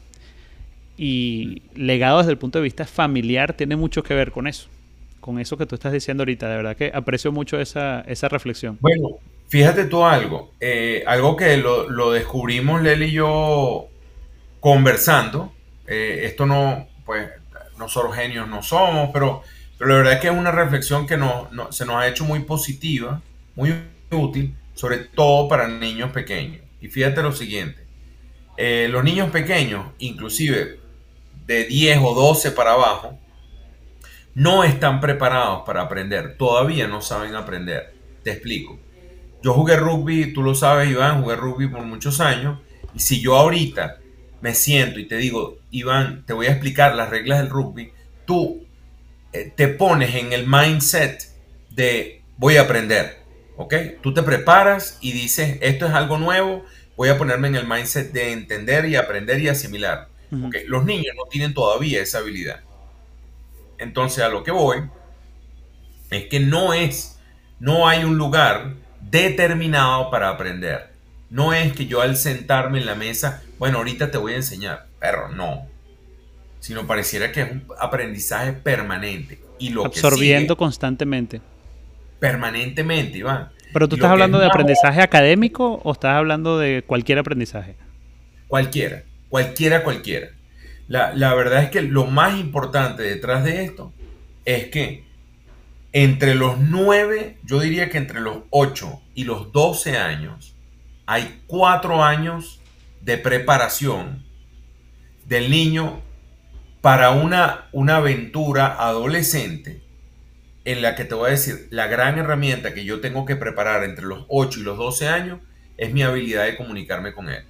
Y legado desde el punto de vista familiar tiene mucho que ver con eso con eso que tú estás diciendo ahorita. De verdad que aprecio mucho esa, esa reflexión. Bueno, fíjate tú algo. Eh, algo que lo, descubrimos Leli y yo conversando. Eh, esto no, pues, nosotros genios no somos, pero, pero la verdad es que es una reflexión que no, se nos ha hecho muy positiva, muy útil, sobre todo para niños pequeños. Y fíjate lo siguiente. Eh, los niños pequeños, inclusive de 10 o 12 para abajo, no están preparados para aprender, todavía no saben aprender. Te explico. Yo jugué rugby, tú lo sabes, Iván, jugué rugby por muchos años. Y si yo ahorita me siento y te digo, Iván, te voy a explicar las reglas del rugby, tú eh, te pones en el mindset de voy a aprender. ¿Ok? Tú te preparas y dices, esto es algo nuevo, voy a ponerme en el mindset de entender y aprender y asimilar. Los niños no tienen todavía esa habilidad. Entonces a lo que voy es que no es, no hay un lugar determinado para aprender. No es que yo al sentarme en la mesa, bueno, ahorita te voy a enseñar, pero no. Sino pareciera que es un aprendizaje permanente. Y lo Absorbiendo constantemente. Permanentemente, Iván. Pero tú estás hablando de aprendizaje académico o estás hablando de cualquier aprendizaje? Cualquiera, cualquiera, cualquiera. La, verdad es que lo más importante detrás de esto es que entre los 9, yo diría que entre los 8 y los 12 años, hay 4 años de preparación del niño para una, una aventura adolescente en la que te voy a decir, la gran herramienta que yo tengo que preparar entre los 8 y los 12 años es mi habilidad de comunicarme con él.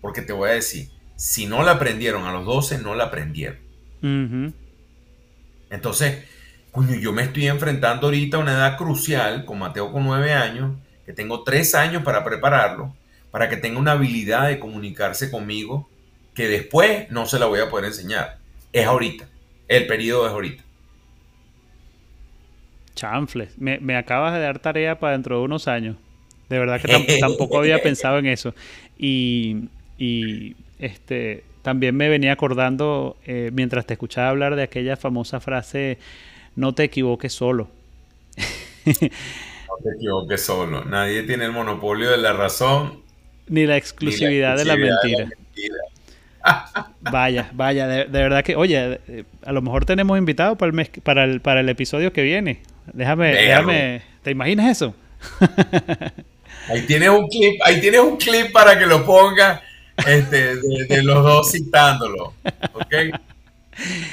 Porque te voy a decir, si no la aprendieron a los 12, no la aprendieron. Entonces, yo me estoy enfrentando ahorita a una edad crucial con Mateo con 9 años, que tengo 3 años para prepararlo, para que tenga una habilidad de comunicarse conmigo, que después no se la voy a poder enseñar. Es ahorita. El periodo es ahorita. Chanfles, me, acabas de dar tarea para dentro de unos años. De verdad que tampoco había pensado en eso. Y, y este, también me venía acordando eh, mientras te escuchaba hablar de aquella famosa frase, no te equivoques solo. no te equivoques solo. Nadie tiene el monopolio de la razón. Ni la exclusividad, de, la mentira. vaya, vaya, de, verdad que, oye, eh, a lo mejor tenemos invitado para el, mes, para el, para el episodio que viene. Déjame, déjame, ¿te imaginas eso? ahí tienes un clip, ahí tienes un clip para que lo ponga este, de, los dos citándolo. ¿Ok?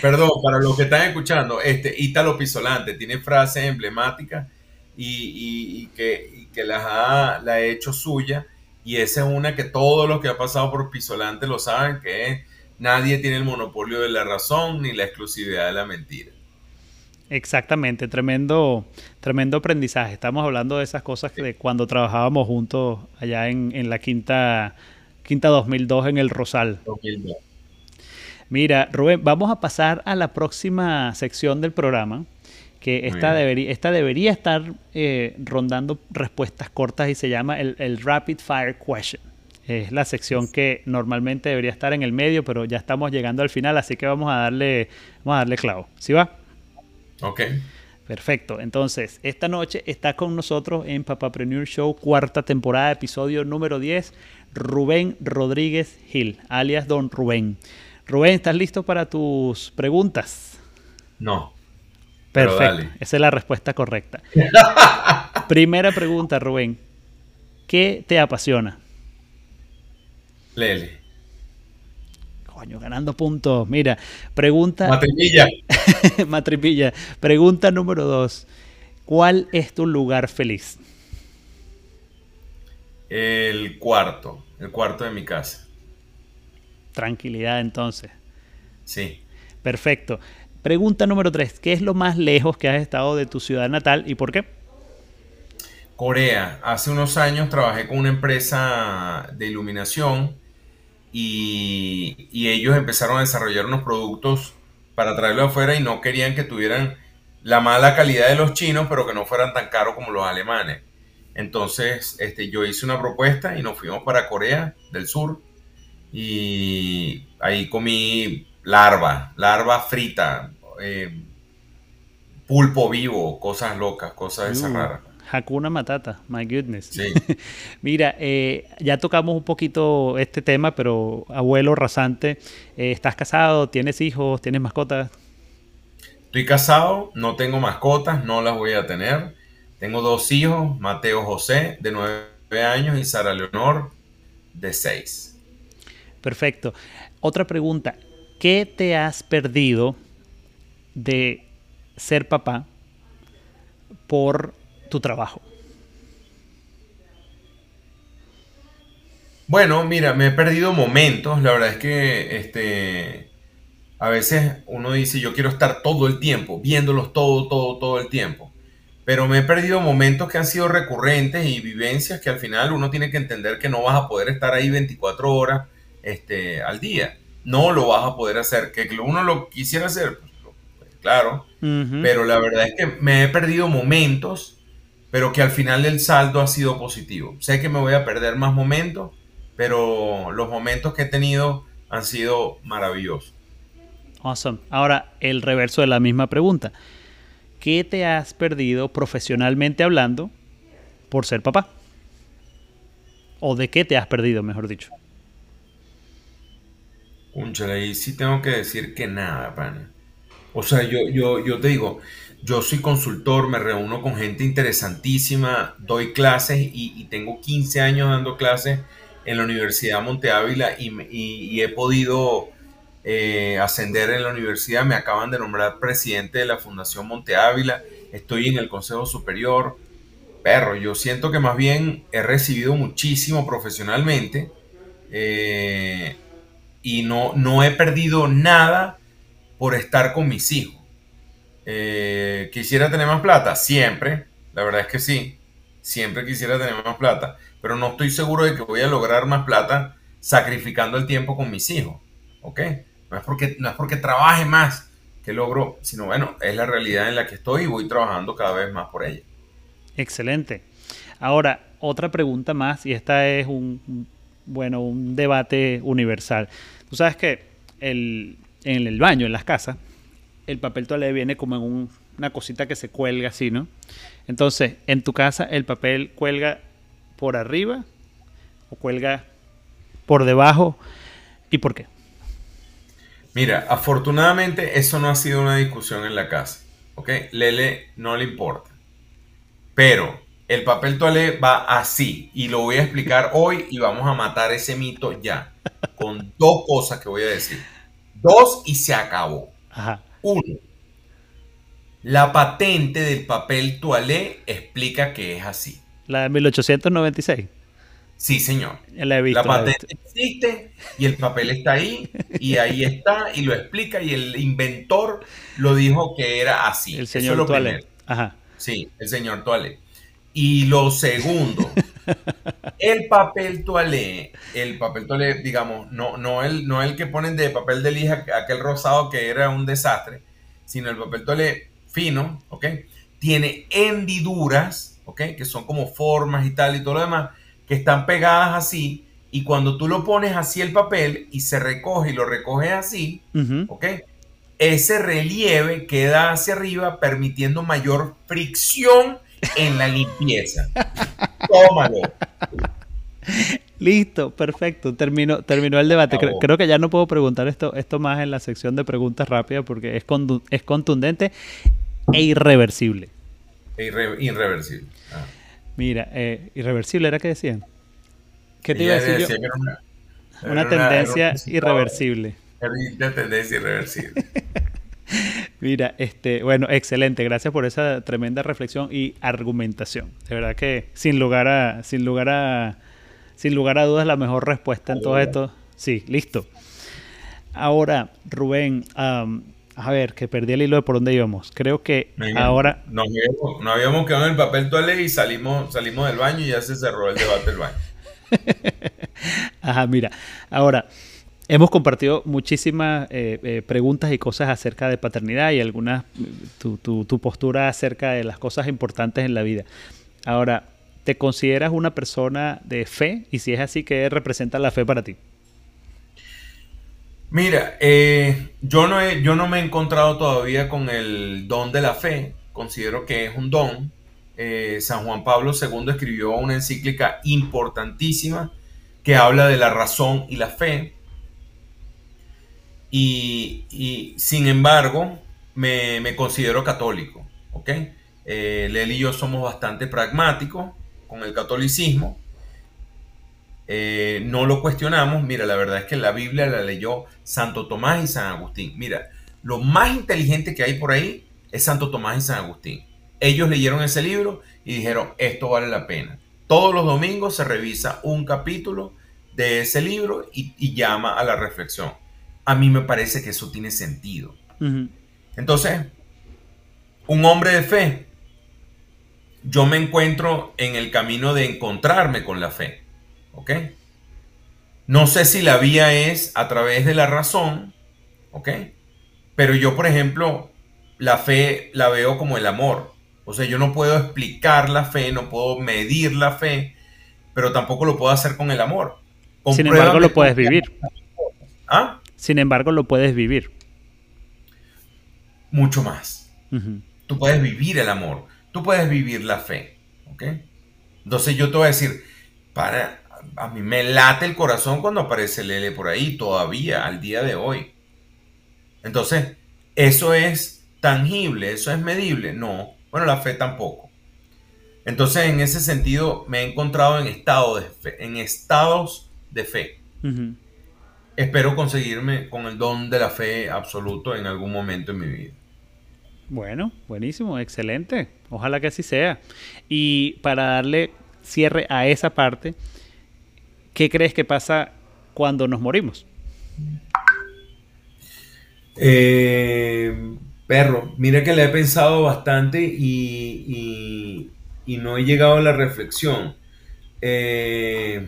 Perdón, para los que están escuchando, este Ítalo Pisolante tiene frases emblemáticas y, que, las ha, la ha hecho suya. Y esa es una que todos los que han pasado por Pisolante lo saben, que es nadie tiene el monopolio de la razón ni la exclusividad de la mentira. Exactamente, tremendo, tremendo aprendizaje. Estamos hablando de esas cosas que de cuando trabajábamos juntos allá en, en la quinta, quinta 2002 en el Rosal. Mira, Rubén, vamos a pasar a la próxima sección del programa, que esta debería, esta debería estar eh, rondando respuestas cortas y se llama el, Rapid Fire Question. Es la sección que normalmente debería estar en el medio, pero ya estamos llegando al final, así que vamos a darle, vamos a darle clavo. ¿Sí va? Ok. Perfecto. Entonces, esta noche está con nosotros en Papapreneur Show, cuarta temporada, episodio número 10, Rubén Rodríguez Gil, alias Don Rubén. Rubén, ¿estás listo para tus preguntas? No. Perfecto. Esa es la respuesta correcta. Primera pregunta, Rubén. ¿Qué te apasiona? Lele. Coño, ganando puntos. Mira, pregunta. Matripilla. Matripilla. Pregunta número dos. ¿Cuál es tu lugar feliz? El cuarto. El cuarto de mi casa. Tranquilidad entonces. Sí. Perfecto. Pregunta número tres. ¿Qué es lo más lejos que has estado de tu ciudad natal y por qué? Corea. Hace unos años trabajé con una empresa de iluminación y, ellos empezaron a desarrollar unos productos para traerlo afuera y no querían que tuvieran la mala calidad de los chinos, pero que no fueran tan caros como los alemanes. Entonces, este, yo hice una propuesta y nos fuimos para Corea del Sur y ahí comí larva, larva frita, eh, pulpo vivo, cosas locas, cosas de esas uh. raras. Hakuna Matata, my goodness. Mira, eh, ya tocamos un poquito este tema, pero abuelo rasante, eh, ¿estás casado? ¿Tienes hijos? ¿Tienes mascotas? Estoy casado, no tengo mascotas, no las voy a tener. Tengo dos hijos, Mateo José, de nueve años, y Sara Leonor, de seis. Perfecto. Otra pregunta, ¿qué te has perdido de ser papá por tu trabajo? Bueno, mira, me he perdido momentos. La verdad es que este, a veces uno dice, yo quiero estar todo el tiempo, viéndolos todo, todo, todo el tiempo. Pero me he perdido momentos que han sido recurrentes y vivencias que al final uno tiene que entender que no vas a poder estar ahí 24 horas este, al día. No lo vas a poder hacer. Que uno lo quisiera hacer, pues, pues, claro. Pero la verdad es que me he perdido momentos pero que al final el saldo ha sido positivo. Sé que me voy a perder más momentos, pero los momentos que he tenido han sido maravillosos. Awesome. Ahora, el reverso de la misma pregunta. ¿Qué te has perdido profesionalmente hablando por ser papá? ¿O de qué te has perdido, mejor dicho? Cúnchale, ahí sí tengo que decir que nada, pana. O sea, yo, yo, yo te digo, yo soy consultor, me reúno con gente interesantísima, doy clases y, tengo 15 años dando clases en la Universidad Monte Ávila y, he podido eh, ascender en la universidad. Me acaban de nombrar presidente de la Fundación Monte Ávila, estoy en el Consejo Superior. Perro, yo siento que más bien he recibido muchísimo profesionalmente eh, y no, no he perdido nada por estar con mis hijos. Eh, ¿Quisiera tener más plata? Siempre, la verdad es que sí, siempre quisiera tener más plata, pero no estoy seguro de que voy a lograr más plata sacrificando el tiempo con mis hijos, ¿ok? No es porque, no es porque trabaje más que logro, sino bueno, es la realidad en la que estoy y voy trabajando cada vez más por ella. Excelente. Ahora, otra pregunta más, y esta es un, bueno, un debate universal. Tú sabes que el, en el baño, en las casas, el papel toalé viene como en una cosita que se cuelga así, ¿no? Entonces, en tu casa el papel cuelga por arriba o cuelga por debajo. ¿Y por qué? Mira, afortunadamente eso no ha sido una discusión en la casa. ¿Ok? Lele no le importa. Pero el papel toalé va así. Y lo voy a explicar hoy y vamos a matar ese mito ya. Con dos cosas que voy a decir. Dos y se acabó. Uno. La patente del papel toalé explica que es así. La de 1896. Sí, señor. La, patente existe y el papel está ahí y ahí está y lo explica y el inventor lo dijo que era así. El señor Toilet. Ajá. Sí, el señor Toilet. Y lo segundo, el papel toalé, el papel toalé, digamos, no, no, el, no el que ponen de papel de lija, aquel rosado que era un desastre, sino el papel toalé fino, ¿ok? Tiene hendiduras, ¿ok? Que son como formas y tal y todo lo demás que están pegadas así y cuando tú lo pones así el papel y se recoge y lo recoge así, ¿ok? Ese relieve queda hacia arriba permitiendo mayor fricción en la limpieza. Tómalo. Listo, perfecto. Terminó, terminó el debate. Creo, que ya no puedo preguntar esto, esto más en la sección de preguntas rápidas porque es, es contundente e irreversible. E irreversible. Ah. Mira, eh, irreversible era que decían. ¿Qué te iba a decir yo? Una, tendencia irreversible. Una tendencia irreversible. Mira, este, bueno, excelente. Gracias por esa tremenda reflexión y argumentación. De verdad que sin lugar a, sin lugar a, sin lugar a dudas la mejor respuesta en todo esto. Sí, listo. Ahora, Rubén, a ver, que perdí el hilo de por dónde íbamos. Creo que ahora. Nos habíamos, quedado en el papel toalé y salimos, salimos del baño y ya se cerró el debate del baño. Ajá, mira. Ahora, hemos compartido muchísimas eh, eh, preguntas y cosas acerca de paternidad y algunas, tu, tu, tu postura acerca de las cosas importantes en la vida. Ahora, ¿te consideras una persona de fe? Y si es así, ¿qué representa la fe para ti? Mira, eh, yo, no yo no me he encontrado todavía con el don de la fe. Considero que es un don. Eh, San Juan Pablo II escribió una encíclica importantísima que habla de la razón y la fe. Y, sin embargo, me, considero católico. ¿ok? Eh, y yo somos bastante pragmáticos con el catolicismo eh, no lo cuestionamos. Mira, la verdad es que la Biblia la leyó Santo Tomás y San Agustín. Mira, lo más inteligente que hay por ahí es Santo Tomás y San Agustín. Ellos leyeron ese libro y dijeron, esto vale la pena. Todos los domingos se revisa un capítulo de ese libro y, llama a la reflexión. A mí me parece que eso tiene sentido. Entonces, un hombre de fe, yo me encuentro en el camino de encontrarme con la fe. ¿Ok? No sé si la vía es a través de la razón, ¿ok? Pero yo, por ejemplo, la fe la veo como el amor. O sea, yo no puedo explicar la fe, no puedo medir la fe, pero tampoco lo puedo hacer con el amor. Sin embargo, lo puedes vivir. ¿Ah? Sin embargo, lo puedes vivir. Mucho más. Tú puedes vivir el amor, tú puedes vivir la fe, ¿ok? Entonces yo te voy a decir, para, a mí me late el corazón cuando aparece Lele por ahí, todavía, al día de hoy. Entonces, ¿eso es tangible? ¿Eso es medible? No. Bueno, la fe tampoco. Entonces, en ese sentido, me he encontrado en, estado de en estados de fe. Espero conseguirme con el don de la fe absoluto en algún momento en mi vida. Bueno, buenísimo, excelente. Ojalá que así sea. Y para darle cierre a esa parte, ¿qué crees que pasa cuando nos morimos? Eh, perro, mira que le he pensado bastante y, no he llegado a la reflexión. Eh,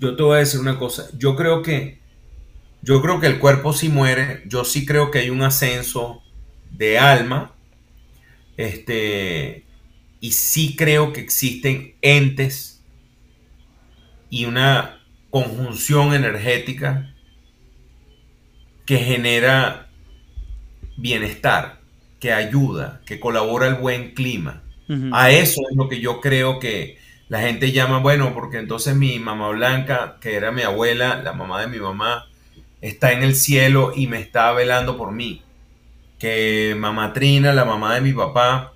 yo te voy a decir una cosa. Yo creo que yo creo que el cuerpo sí muere. Yo sí creo que hay un ascenso de alma. Este, y sí creo que existen entes y una conjunción energética que genera bienestar, que ayuda, que colabora al buen clima. A eso es lo que yo creo que la gente llama, bueno, porque entonces mi mamá Blanca, que era mi abuela, la mamá de mi mamá, está en el cielo y me está velando por mí. Que mamá Trina, la mamá de mi papá,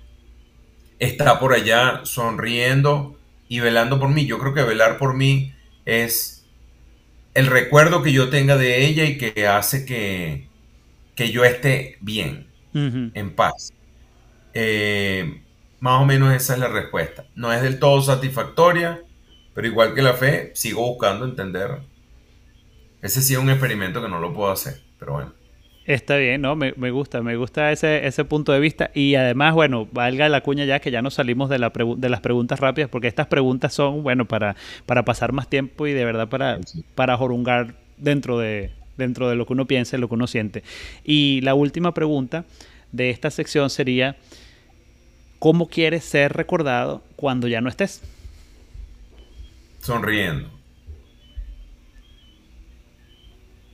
está por allá sonriendo y velando por mí. Yo creo que velar por mí es el recuerdo que yo tenga de ella y que hace que, que yo esté bien, en paz. Eh, más o menos esa es la respuesta. No es del todo satisfactoria, pero igual que la fe, sigo buscando entender. Ese sí es un experimento que no lo puedo hacer, pero bueno. Está bien, ¿no? Me, gusta, me gusta ese, ese punto de vista. Y además, bueno, valga la cuña ya que ya no salimos de, la de las preguntas rápidas, porque estas preguntas son, bueno, para, para pasar más tiempo y de verdad para, para jorungar dentro de, dentro de lo que uno piensa y lo que uno siente. Y la última pregunta de esta sección sería, ¿cómo quieres ser recordado cuando ya no estés? Sonriendo.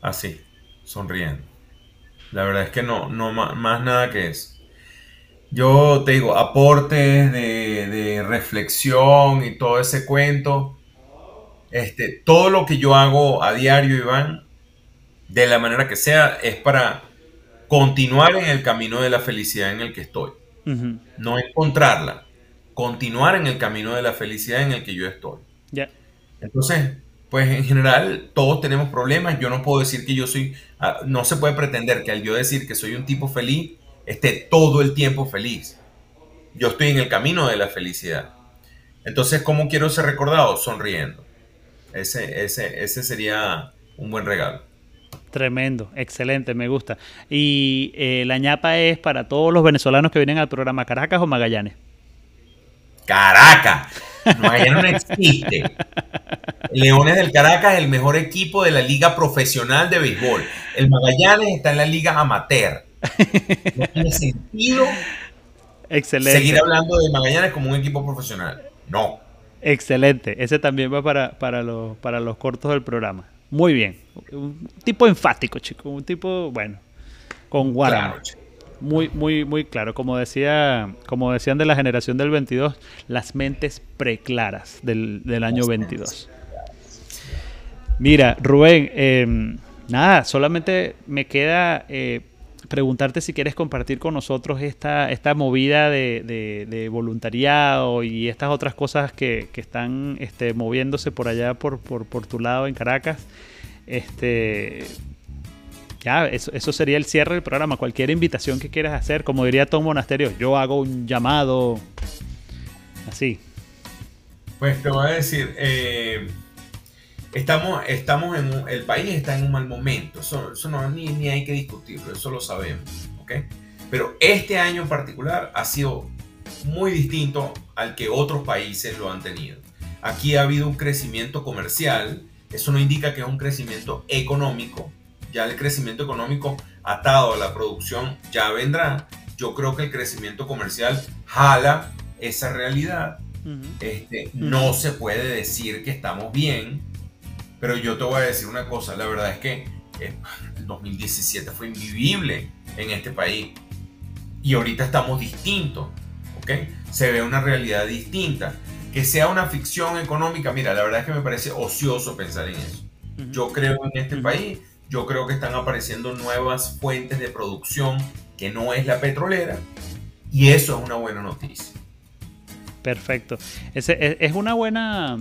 Así, sonriendo. La verdad es que no, no más, nada que eso. Yo te digo, aportes de, de, reflexión y todo ese cuento. Este, todo lo que yo hago a diario, Iván, de la manera que sea, es para continuar en el camino de la felicidad en el que estoy. No encontrarla, continuar en el camino de la felicidad en el que yo estoy. Ya. Entonces, pues en general todos tenemos problemas. Yo no puedo decir que yo soy, ah, no se puede pretender que al yo decir que soy un tipo feliz, esté todo el tiempo feliz. Yo estoy en el camino de la felicidad. Entonces, ¿cómo quiero ser recordado? Sonriendo. Ese, ese, ese sería un buen regalo. Tremendo, excelente, me gusta. ¿Y eh, la ñapa es para todos los venezolanos que vienen al programa Caracas o Magallanes? Caracas. Magallanes no existe. Leones del Caracas es el mejor equipo de la liga profesional de béisbol. El Magallanes está en la liga amateur. No tiene sentido Excelente. seguir hablando de Magallanes como un equipo profesional. No. Excelente. Ese también va para, para, los, para los cortos del programa. Muy bien. Un tipo enfático, chico. Un tipo, bueno, con guarda. muy, muy, muy claro. Como decía, como decían de la generación del 22, las mentes preclaras del, del año 22. Mira, Rubén, em, nada, solamente me queda eh, preguntarte si quieres compartir con nosotros esta, esta movida de, voluntariado y estas otras cosas que, están este, moviéndose por allá por, por, tu lado en Caracas. Este, ya, eso, eso, sería el cierre del programa. Cualquier invitación que quieras hacer, como diría Tom Monasterio, yo hago un llamado así. Pues te voy a decir, eh, Estamos, estamos en el país está en un mal momento, eso, no ni, ni, hay que discutirlo, eso lo sabemos, ¿ok? Pero este año en particular ha sido muy distinto al que otros países lo han tenido. Aquí ha habido un crecimiento comercial, eso no indica que es un crecimiento económico, ya el crecimiento económico atado a la producción ya vendrá. Yo creo que el crecimiento comercial jala esa realidad. este, No se puede decir que estamos bien, pero yo te voy a decir una cosa, la verdad es que eh, el 2017 fue invivible en este país y ahorita estamos distintos, ¿ok? Se ve una realidad distinta. Que sea una ficción económica, mira, la verdad es que me parece ocioso pensar en eso. Yo creo en este país, yo creo que están apareciendo nuevas fuentes de producción que no es la petrolera y eso es una buena noticia. Perfecto. Ese, es una buena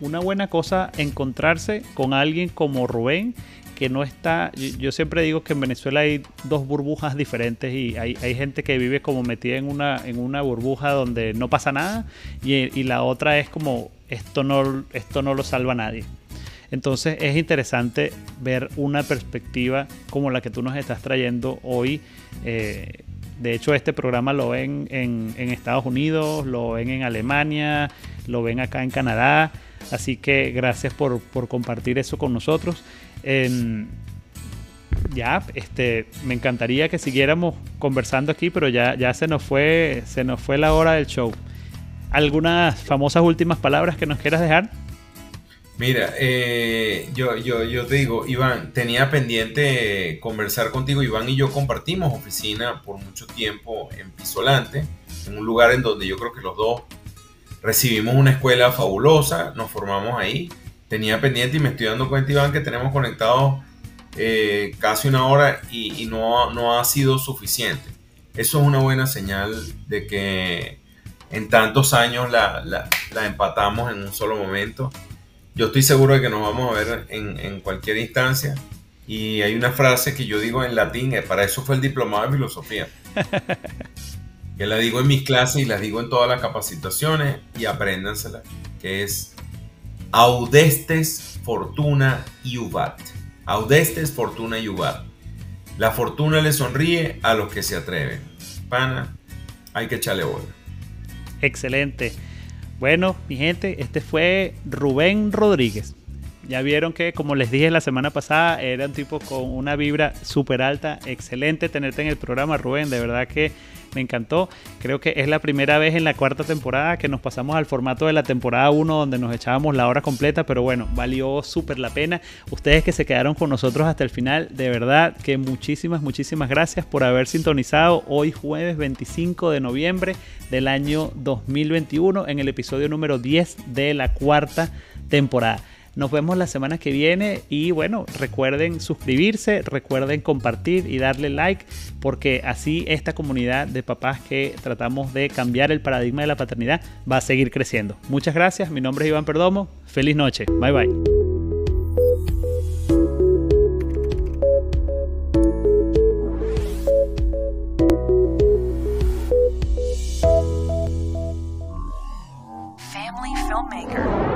una buena cosa encontrarse con alguien como Rubén que no está, yo, siempre digo que en Venezuela hay dos burbujas diferentes y hay, gente que vive como metida en una, en una burbuja donde no pasa nada y, la otra es como esto no, esto no lo salva nadie. Entonces es interesante ver una perspectiva como la que tú nos estás trayendo hoy. Eh, de hecho, este programa lo ven en, en Estados Unidos, lo ven en Alemania, lo ven acá en Canadá Así que gracias por, compartir eso con nosotros. ya, este, me encantaría que siguiéramos conversando aquí, pero ya, ya se nos fue, se nos fue la hora del show. ¿Algunas famosas últimas palabras que nos quieras dejar? Mira, eh, yo, yo, yo te digo, Iván, tenía pendiente conversar contigo. Iván y yo compartimos oficina por mucho tiempo en Pisolante, en un lugar en donde yo creo que los dos recibimos una escuela fabulosa, nos formamos ahí. Tenía pendiente y me estoy dando cuenta, Iván, que tenemos conectados eh, casi una hora y, no, no ha sido suficiente. Eso es una buena señal de que en tantos años la, la empatamos en un solo momento yo estoy seguro de que nos vamos a ver en, cualquier instancia. Y hay una frase que yo digo en latín, eh, para eso fue el diplomado de filosofía. que la digo en mis clases y la digo en todas las capacitaciones y apréndansela, que es audestes fortuna iubat. Audestes fortuna iubat. La fortuna le sonríe a los que se atreven. Pana, hay que echarle bola. Excelente. Bueno, mi gente, este fue Rubén Rodríguez. Ya vieron que, como les dije la semana pasada, era un tipo con una vibra súper alta. Excelente tenerte en el programa, Rubén. De verdad que me encantó. Creo que es la primera vez en la cuarta temporada que nos pasamos al formato de la temporada 1 donde nos echábamos la hora completa, pero bueno, valió súper la pena. Ustedes que se quedaron con nosotros hasta el final, de verdad que muchísimas, muchísimas gracias por haber sintonizado hoy jueves 25 de noviembre del año 2021 en el episodio número 10 de la cuarta temporada. Nos vemos la semana que viene y bueno, recuerden suscribirse, recuerden compartir y darle like porque así esta comunidad de papás que tratamos de cambiar el paradigma de la paternidad va a seguir creciendo. Muchas gracias, mi nombre es Iván Perdomo, feliz noche, bye bye. filmmaker.